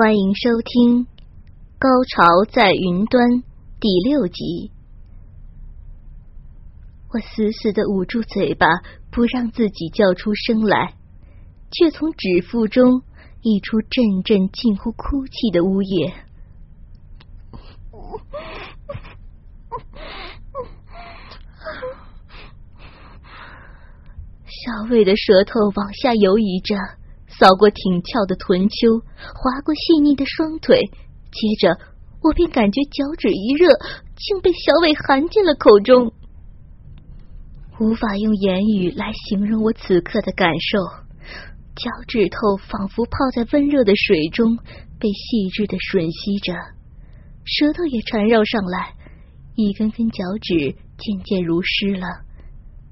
欢迎收听《高潮在云端》第六集。我死死的捂住嘴巴，不让自己叫出声来，却从指腹中溢出阵阵近乎哭泣的呜咽。小伟的舌头往下游移着。扫过挺翘的臀丘，划过细腻的双腿，接着我便感觉脚趾一热，竟被小伟含进了口中。无法用言语来形容我此刻的感受，脚趾头仿佛泡在温热的水中，被细致的吮吸着，舌头也缠绕上来，一根根脚趾渐渐如湿了，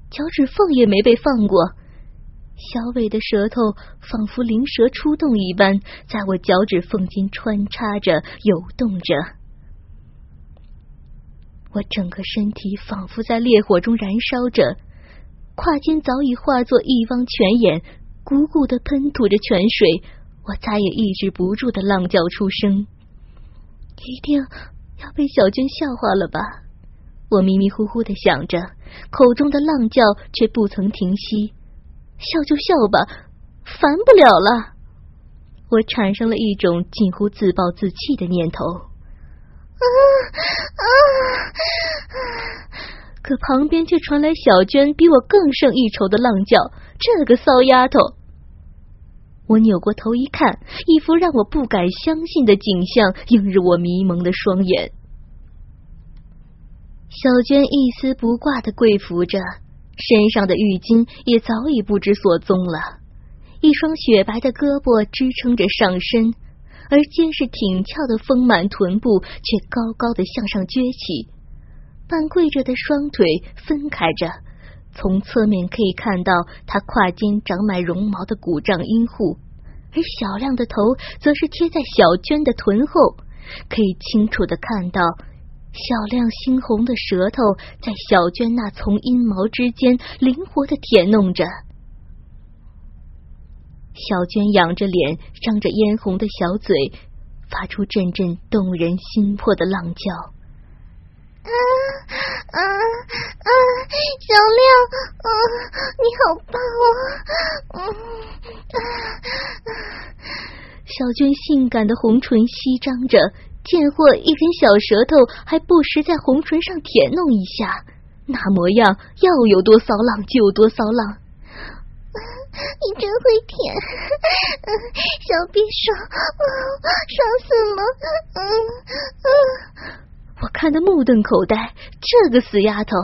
脚趾缝也没被放过。小伟的舌头仿佛灵蛇出洞一般，在我脚趾缝间穿插着、游动着。我整个身体仿佛在烈火中燃烧着，胯间早已化作一汪泉眼，鼓鼓的喷吐着泉水。我再也抑制不住的浪叫出声，一定要被小娟笑话了吧？我迷迷糊糊的想着，口中的浪叫却不曾停息。笑就笑吧，烦不了了。我产生了一种近乎自暴自弃的念头。啊啊！可旁边却传来小娟比我更胜一筹的浪叫。这个骚丫头！我扭过头一看，一幅让我不敢相信的景象映入我迷蒙的双眼。小娟一丝不挂的跪伏着。身上的浴巾也早已不知所踪了，一双雪白的胳膊支撑着上身，而坚实挺翘的丰满臀部却高高的向上撅起，半跪着的双腿分开着，从侧面可以看到他胯间长满绒毛的鼓胀阴户，而小亮的头则是贴在小娟的臀后，可以清楚的看到。小亮猩红的舌头在小娟那丛阴毛之间灵活的舔弄着，小娟仰着脸，张着嫣红的小嘴，发出阵阵动人心魄的浪叫。啊啊啊！小亮，啊，你好棒啊！小娟性感的红唇翕张着。贱货一根小舌头，还不时在红唇上舔弄一下，那模样要有多骚浪就有多骚浪。你真会舔，小臂爽，爽死了！嗯嗯，我看得目瞪口呆，这个死丫头，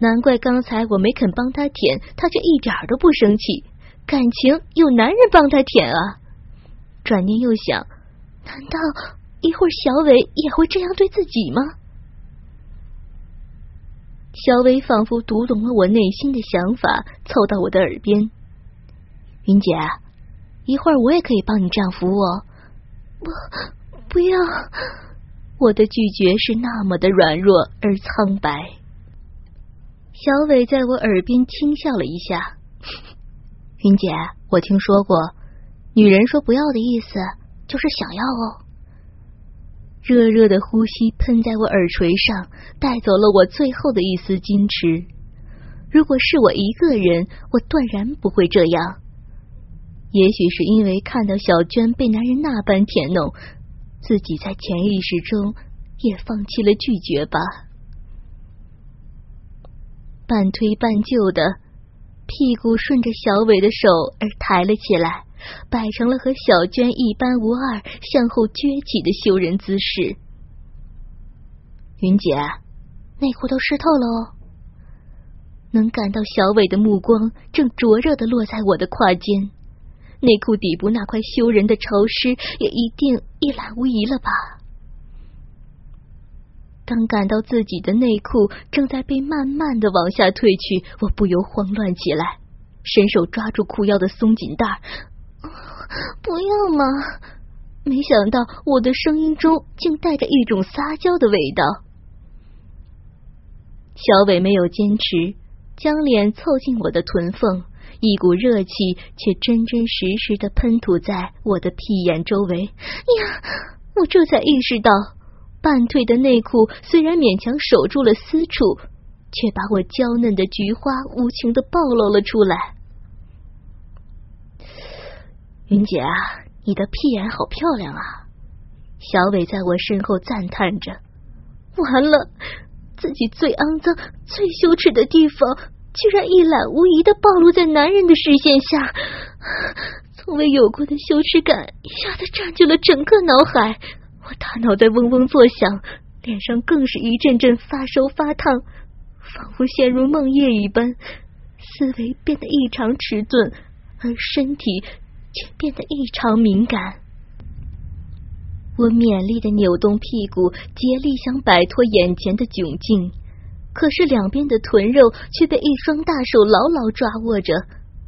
难怪刚才我没肯帮她舔，她却一点都不生气，感情有男人帮她舔啊！转念又想，难道？一会儿，小伟也会这样对自己吗？小伟仿佛读懂了我内心的想法，凑到我的耳边：“云姐，一会儿我也可以帮你这样扶我。”不，不要！我的拒绝是那么的软弱而苍白。小伟在我耳边轻笑了一下：“云姐，我听说过，女人说不要的意思就是想要哦。”热热的呼吸喷在我耳垂上，带走了我最后的一丝矜持。如果是我一个人，我断然不会这样。也许是因为看到小娟被男人那般舔弄，自己在潜意识中也放弃了拒绝吧。半推半就的，屁股顺着小伟的手而抬了起来。摆成了和小娟一般无二、向后撅起的羞人姿势。云姐，内裤都湿透了哦。能感到小伟的目光正灼热的落在我的胯间，内裤底部那块羞人的潮湿也一定一览无遗了吧？当感到自己的内裤正在被慢慢的往下褪去，我不由慌乱起来，伸手抓住裤腰的松紧带。不要嘛！没想到我的声音中竟带着一种撒娇的味道。小伟没有坚持，将脸凑近我的臀缝，一股热气却真真实实的喷吐在我的屁眼周围。呀！我这才意识到。半退的内裤虽然勉强守住了私处，却把我娇嫩的菊花无情的暴露了出来。云姐啊，你的屁眼好漂亮啊！小伟在我身后赞叹着。完了，自己最肮脏、最羞耻的地方，居然一览无遗的暴露在男人的视线下，从未有过的羞耻感一下子占据了整个脑海。我大脑在嗡嗡作响，脸上更是一阵阵发烧发烫，仿佛陷入梦魇一般，思维变得异常迟钝，而身体却变得异常敏感。我勉力的扭动屁股，竭力想摆脱眼前的窘境，可是两边的臀肉却被一双大手牢牢抓握着。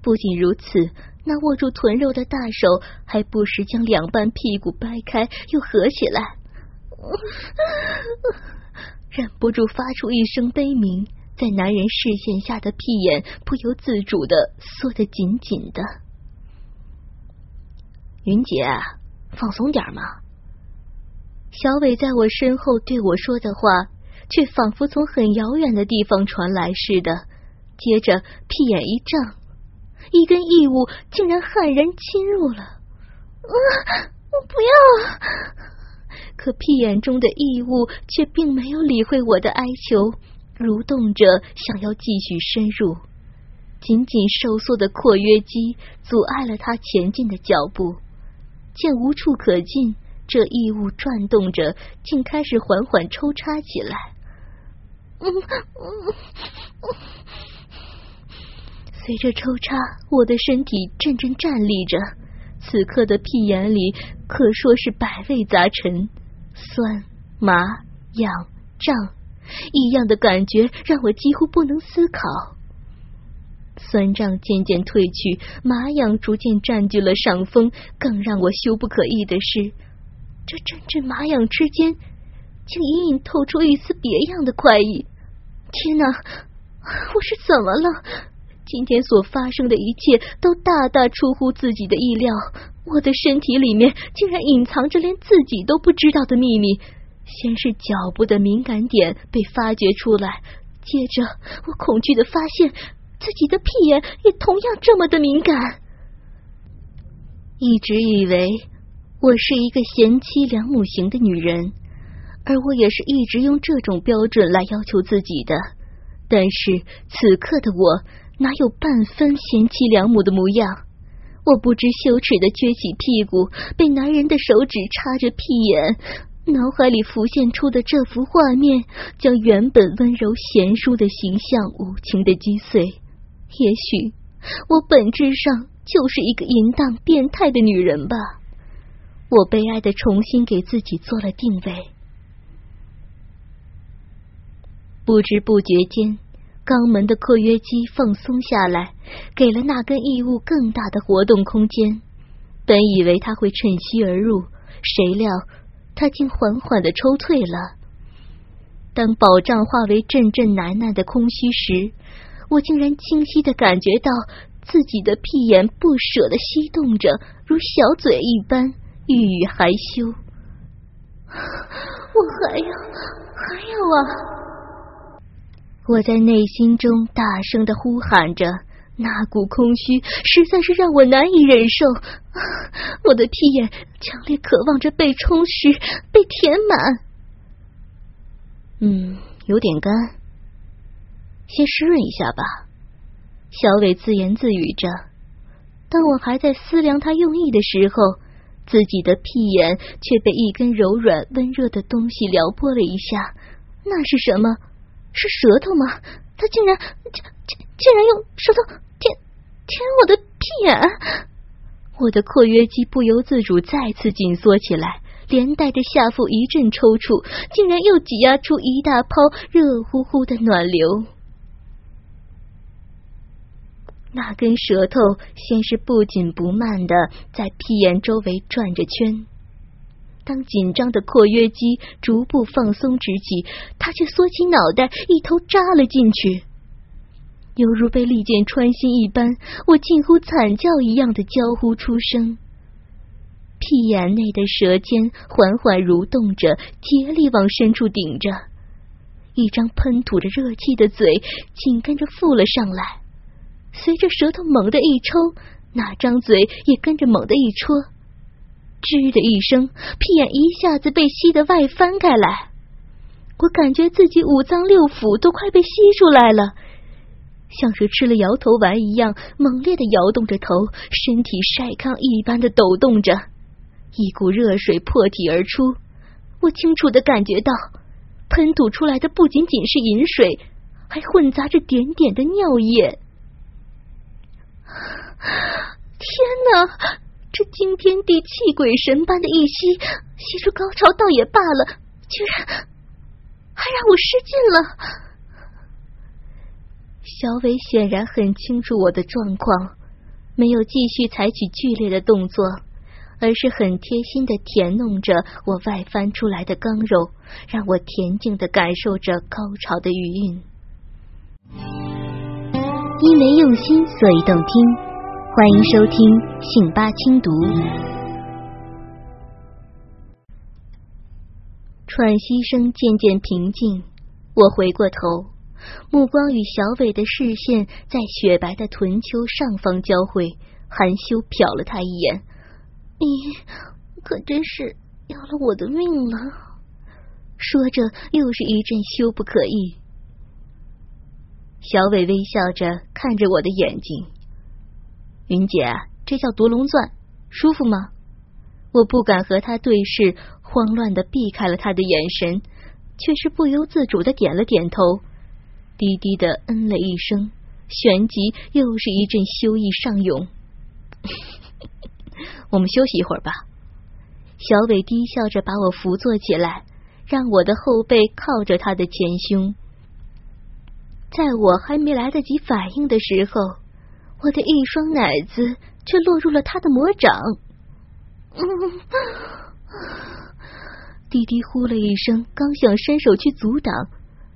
不仅如此。那握住臀肉的大手还不时将两半屁股掰开又合起来，忍不住发出一声悲鸣，在男人视线下的屁眼不由自主的缩得紧紧的。云姐，放松点嘛！小伟在我身后对我说的话，却仿佛从很遥远的地方传来似的。接着屁眼一胀。一根异物竟然悍然侵入了！啊，我不要！可屁眼中的异物却并没有理会我的哀求，蠕动着想要继续深入。紧紧收缩的括约肌阻碍了他前进的脚步。见无处可进，这异物转动着，竟开始缓缓抽插起来。随着抽插，我的身体阵阵战栗着。此刻的屁眼里可说是百味杂陈，酸、麻、痒、胀，异样的感觉让我几乎不能思考。酸胀渐渐褪去，麻痒逐渐占据了上风。更让我羞不可抑的是，这阵阵麻痒之间，竟隐隐透出一丝别样的快意。天哪，我是怎么了？今天所发生的一切都大大出乎自己的意料，我的身体里面竟然隐藏着连自己都不知道的秘密。先是脚部的敏感点被发掘出来，接着我恐惧的发现自己的屁眼也同样这么的敏感。一直以为我是一个贤妻良母型的女人，而我也是一直用这种标准来要求自己的。但是此刻的我。哪有半分贤妻良母的模样？我不知羞耻的撅起屁股，被男人的手指插着屁眼，脑海里浮现出的这幅画面，将原本温柔贤淑的形象无情的击碎。也许我本质上就是一个淫荡变态的女人吧。我悲哀的重新给自己做了定位，不知不觉间。肛门的括约肌放松下来，给了那根异物更大的活动空间。本以为他会趁虚而入，谁料他竟缓缓的抽退了。当宝藏化为阵阵难耐的空虚时，我竟然清晰的感觉到自己的屁眼不舍的吸动着，如小嘴一般，欲语还休。我还要，还要啊！我在内心中大声的呼喊着，那股空虚实在是让我难以忍受。我的屁眼强烈渴望着被充实、被填满。嗯，有点干，先湿润一下吧。小伟自言自语着。当我还在思量他用意的时候，自己的屁眼却被一根柔软温热的东西撩拨了一下。那是什么？是舌头吗？他竟然竟竟竟然用舌头舔舔我的屁眼！我的括约肌不由自主再次紧缩起来，连带着下腹一阵抽搐，竟然又挤压出一大泡热乎乎的暖流。那根舌头先是不紧不慢的在屁眼周围转着圈，当紧张的括约肌逐步放松之际，他却缩起脑袋，一头扎了进去。犹如被利剑穿心一般，我近乎惨叫一样的娇呼出声。屁眼内的舌尖缓缓蠕动着，竭力往深处顶着，一张喷吐着热气的嘴紧跟着附了上来。随着舌头猛地一抽，那张嘴也跟着猛地一戳，吱的一声，屁眼一下子被吸得外翻开来。我感觉自己五脏六腑都快被吸出来了。像是吃了摇头丸一样，猛烈的摇动着头，身体晒糠一般的抖动着，一股热水破体而出。我清楚的感觉到，喷吐出来的不仅仅是饮水，还混杂着点点的尿液。天哪！这惊天地泣鬼神般的一吸，吸出高潮倒也罢了，居然还让我失禁了。小伟显然很清楚我的状况，没有继续采取剧烈的动作，而是很贴心的舔弄着我外翻出来的刚肉，让我恬静的感受着高潮的余韵。因为用心，所以动听。欢迎收听信八轻读。喘息声渐渐平静，我回过头。目光与小伟的视线在雪白的臀丘上方交汇，含羞瞟了他一眼。你可真是要了我的命了！说着，又是一阵羞不可抑。小伟微笑着看着我的眼睛，云姐，这叫独龙钻，舒服吗？我不敢和他对视，慌乱的避开了他的眼神，却是不由自主的点了点头。低低的嗯了一声，旋即又是一阵羞意上涌。我们休息一会儿吧。小伟低笑着把我扶坐起来，让我的后背靠着他的前胸。在我还没来得及反应的时候，我的一双奶子却落入了他的魔掌。滴滴呼了一声，刚想伸手去阻挡。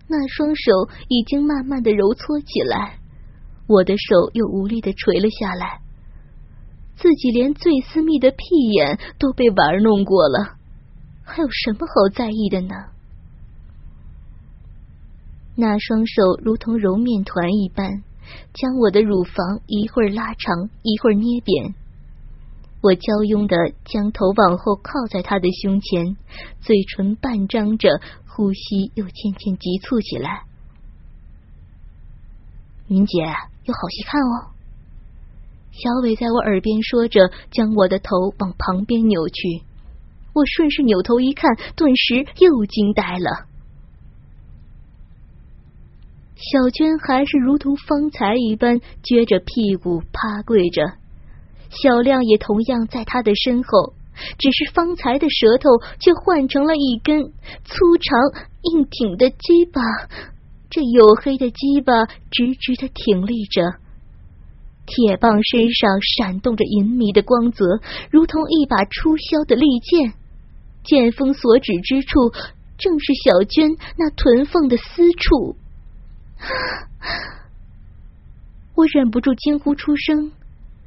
那双手已经慢慢的揉搓起来，我的手又无力的垂了下来。自己连最私密的屁眼都被玩弄过了，还有什么好在意的呢？那双手如同揉面团一般，将我的乳房一会儿拉长，一会儿捏扁。我娇慵的将头往后靠在他的胸前，嘴唇半张着。呼吸又渐渐急促起来。云姐，有好戏看哦！小伟在我耳边说着，将我的头往旁边扭去。我顺势扭头一看，顿时又惊呆了。小娟还是如同方才一般撅着屁股趴跪着，小亮也同样在他的身后。只是方才的舌头却换成了一根粗长硬挺的鸡巴，这黝黑的鸡巴直直的挺立着，铁棒身上闪动着银迷的光泽，如同一把出鞘的利剑。剑锋所指之处，正是小娟那臀缝的私处。我忍不住惊呼出声。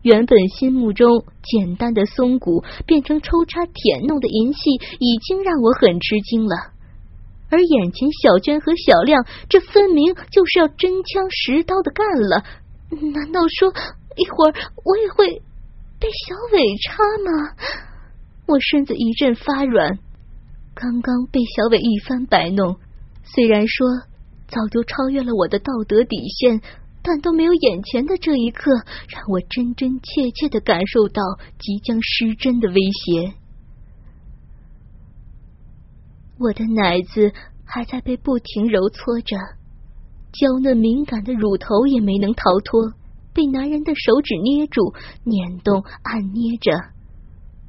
原本心目中简单的松骨变成抽插舔弄的银戏，已经让我很吃惊了。而眼前小娟和小亮，这分明就是要真枪实刀的干了。难道说一会儿我也会被小伟插吗？我身子一阵发软。刚刚被小伟一番摆弄，虽然说早就超越了我的道德底线。但都没有眼前的这一刻让我真真切切的感受到即将失真的威胁。我的奶子还在被不停揉搓着，娇嫩敏感的乳头也没能逃脱，被男人的手指捏住、捻动、按捏着，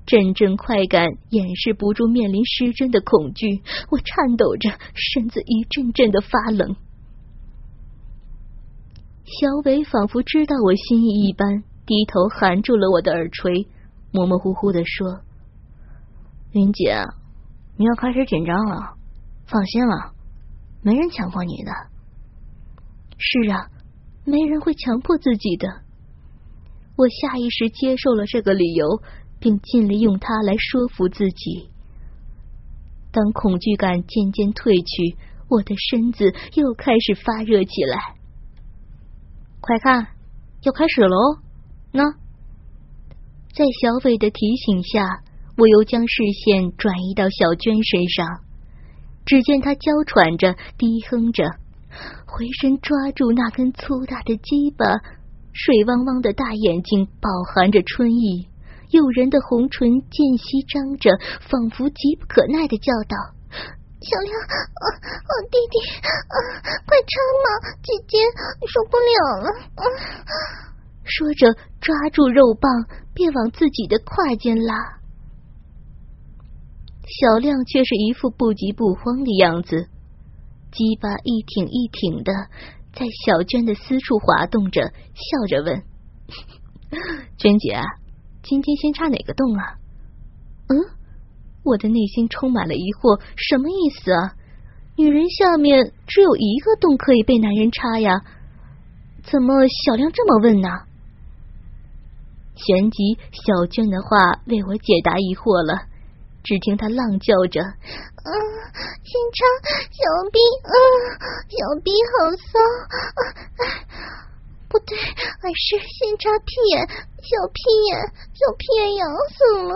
阵阵快感掩饰不住面临失真的恐惧。我颤抖着，身子一阵阵的发冷。小伟仿佛知道我心意一般，低头含住了我的耳垂，模模糊糊的说：“云姐，你要开始紧张了。放心了，没人强迫你的。是啊，没人会强迫自己的。我下意识接受了这个理由，并尽力用它来说服自己。当恐惧感渐渐褪去，我的身子又开始发热起来。”快看，要开始喽！那在小伟的提醒下，我又将视线转移到小娟身上。只见她娇喘着，低哼着，回身抓住那根粗大的鸡巴，水汪汪的大眼睛饱含着春意，诱人的红唇间隙张着，仿佛急不可耐的叫道。小亮，我弟弟，快插嘛！姐姐受不了了。说着，抓住肉棒，便往自己的胯间拉。小亮却是一副不急不慌的样子，鸡巴一挺一挺的在小娟的私处滑动着，笑着问：“ 娟姐，今天先插哪个洞啊？”嗯。我的内心充满了疑惑，什么意思啊？女人下面只有一个洞可以被男人插呀？怎么小亮这么问呢？旋即，小娟的话为我解答疑惑了。只听她浪叫着：“嗯，先插小臂，嗯，小臂好骚，不对，还是先插屁眼，小屁眼，小屁眼痒死了。”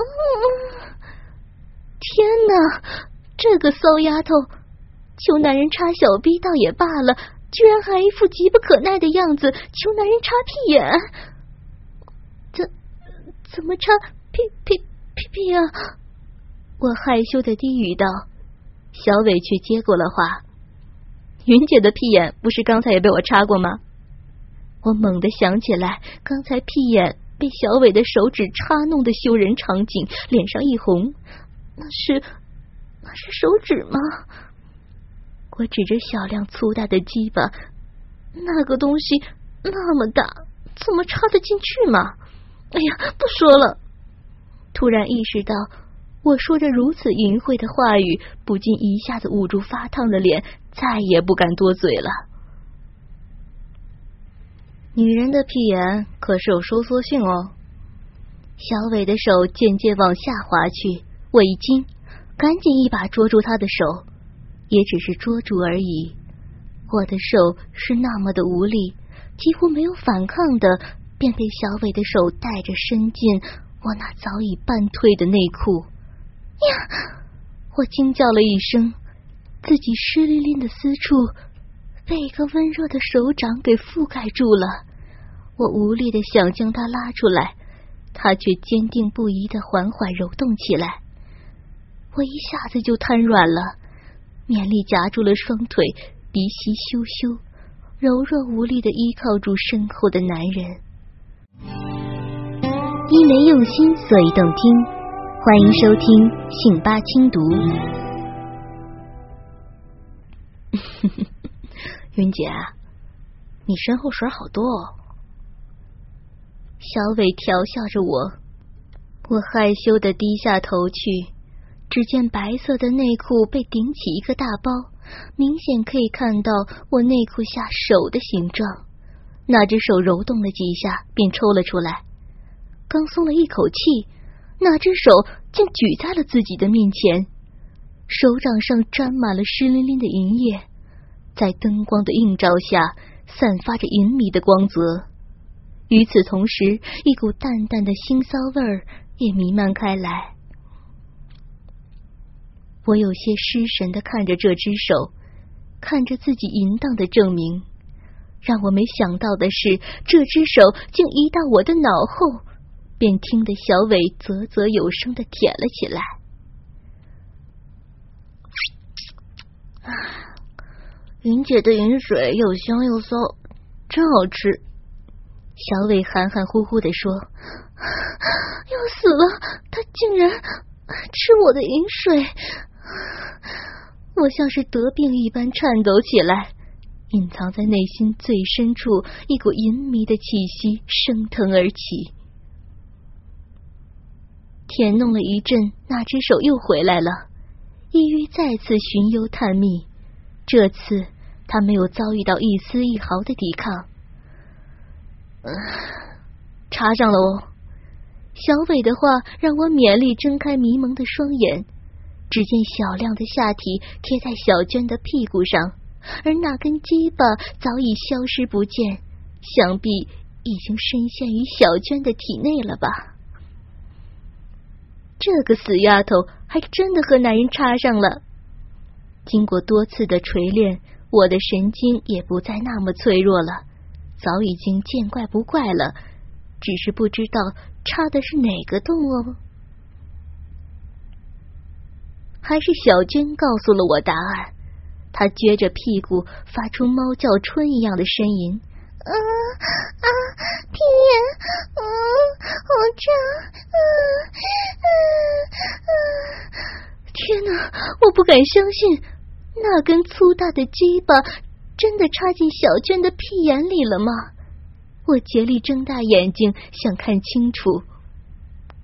天哪，这个骚丫头，求男人插小逼倒也罢了，居然还一副急不可耐的样子，求男人插屁眼，怎怎么插屁屁屁屁啊？我害羞的低语道。小伟却接过了话：“云姐的屁眼不是刚才也被我插过吗？”我猛地想起来刚才屁眼被小伟的手指插弄的羞人场景，脸上一红。那是那是手指吗？我指着小亮粗大的鸡巴，那个东西那么大，怎么插得进去吗？哎呀，不说了！突然意识到，我说着如此淫秽的话语，不禁一下子捂住发烫的脸，再也不敢多嘴了。女人的屁眼可是有收缩性哦。小伟的手渐渐往下滑去。我一惊，赶紧一把捉住他的手，也只是捉住而已。我的手是那么的无力，几乎没有反抗的，便被小伟的手带着伸进我那早已半退的内裤。呀！我惊叫了一声，自己湿淋淋的私处被一个温热的手掌给覆盖住了。我无力的想将他拉出来，他却坚定不移的缓缓揉动起来。我一下子就瘫软了，勉力夹住了双腿，鼻息咻咻，柔弱无力的依靠住身后的男人。因为用心，所以动听。欢迎收听信八轻读。云姐，你身后水好多。哦。小伟调笑着我，我害羞的低下头去。只见白色的内裤被顶起一个大包，明显可以看到我内裤下手的形状。那只手揉动了几下，便抽了出来。刚松了一口气，那只手竟举在了自己的面前，手掌上沾满了湿淋淋的银液，在灯光的映照下，散发着银迷的光泽。与此同时，一股淡淡的腥骚味儿也弥漫开来。我有些失神的看着这只手，看着自己淫荡的证明。让我没想到的是，这只手竟移到我的脑后，便听得小伟啧啧有声的舔了起来。啊，云姐的饮水又香又骚，真好吃。小伟含含糊糊的说：“要死了，他竟然吃我的饮水！”我像是得病一般颤抖起来，隐藏在内心最深处一股淫迷的气息升腾而起。舔弄了一阵，那只手又回来了，意欲再次寻幽探秘。这次他没有遭遇到一丝一毫的抵抗。插上了哦！小伟的话让我勉力睁开迷蒙的双眼，只见小亮的下体贴在小娟的屁股上，而那根鸡巴早已消失不见，想必已经深陷于小娟的体内了吧？这个死丫头还真的和男人插上了。经过多次的锤炼，我的神经也不再那么脆弱了。早已经见怪不怪了，只是不知道插的是哪个洞哦。还是小娟告诉了我答案，她撅着屁股发出猫叫春一样的呻吟：“啊啊，屁眼，嗯，好胀，啊啊啊！天哪，我不敢相信，那根粗大的鸡巴。”真的插进小娟的屁眼里了吗？我竭力睁大眼睛想看清楚，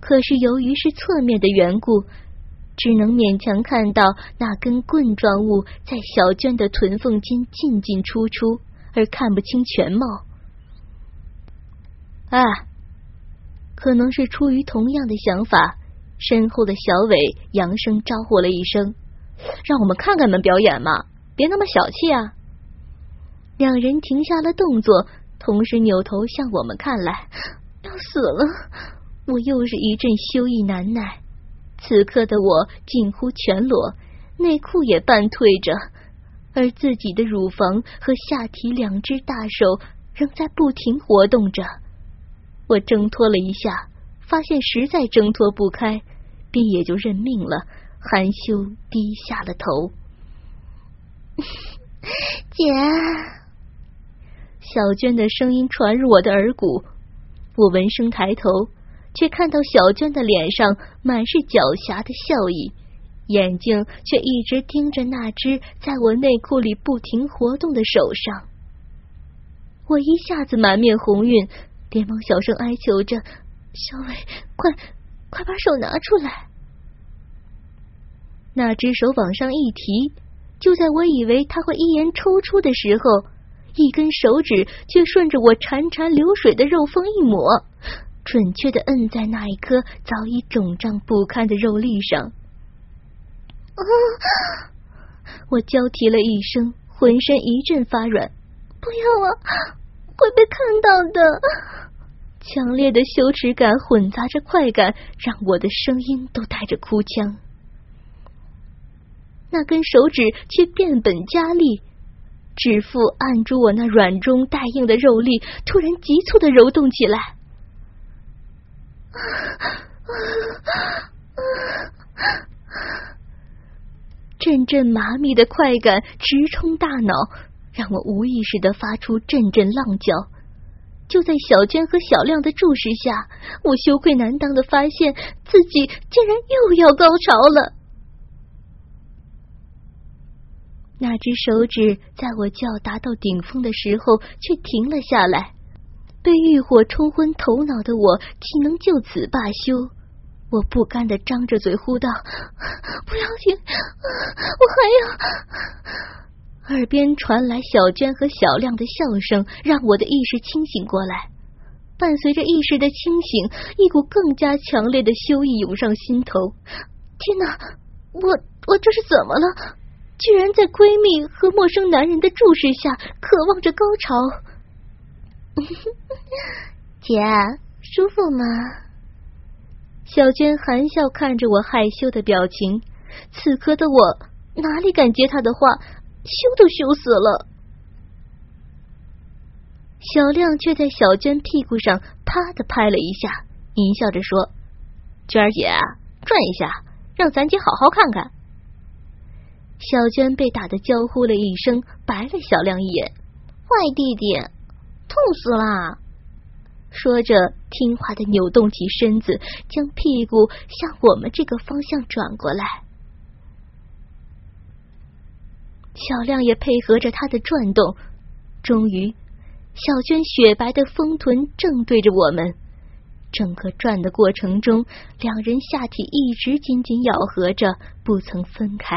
可是由于是侧面的缘故，只能勉强看到那根棍状物在小娟的臀缝间进进出出，而看不清全貌。啊，可能是出于同样的想法，身后的小伟扬声招呼了一声：“让我们看看门表演嘛，别那么小气啊！”两人停下了动作，同时扭头向我们看来。要死了！我又是一阵羞意难耐。此刻的我近乎全裸，内裤也半退着，而自己的乳房和下体两只大手仍在不停活动着。我挣脱了一下，发现实在挣脱不开，便也就认命了，含羞低下了头。姐。小娟的声音传入我的耳骨，我闻声抬头，却看到小娟的脸上满是狡黠的笑意，眼睛却一直盯着那只在我内裤里不停活动的手上。我一下子满面红晕，连忙小声哀求着：“小伟，快快把手拿出来！”那只手往上一提，就在我以为他会一言抽出的时候。一根手指却顺着我潺潺流水的肉峰一抹，准确的摁在那一颗早已肿胀不堪的肉粒上。啊！我娇啼了一声，浑身一阵发软。不要啊！会被看到的。强烈的羞耻感混杂着快感，让我的声音都带着哭腔。那根手指却变本加厉。指腹按住我那软中带硬的肉粒，突然急促的揉动起来，阵阵麻痹的快感直冲大脑，让我无意识的发出阵阵浪叫。就在小娟和小亮的注视下，我羞愧难当的发现自己竟然又要高潮了。那只手指在我叫达到顶峰的时候却停了下来，被欲火冲昏头脑的我岂能就此罢休？我不甘的张着嘴呼道：“不要停，我还要……”耳边传来小娟和小亮的笑声，让我的意识清醒过来。伴随着意识的清醒，一股更加强烈的羞意涌上心头。天哪，我我这是怎么了？居然在闺蜜和陌生男人的注视下，渴望着高潮。姐，舒服吗？小娟含笑看着我害羞的表情，此刻的我哪里敢接她的话，羞都羞死了。小亮却在小娟屁股上啪的拍了一下，淫笑着说：“娟儿姐，转一下，让咱姐好好看看。”小娟被打得娇呼了一声，白了小亮一眼：“坏弟弟，痛死啦！”说着，听话的扭动起身子，将屁股向我们这个方向转过来。小亮也配合着他的转动，终于，小娟雪白的丰臀正对着我们。整个转的过程中，两人下体一直紧紧咬合着，不曾分开。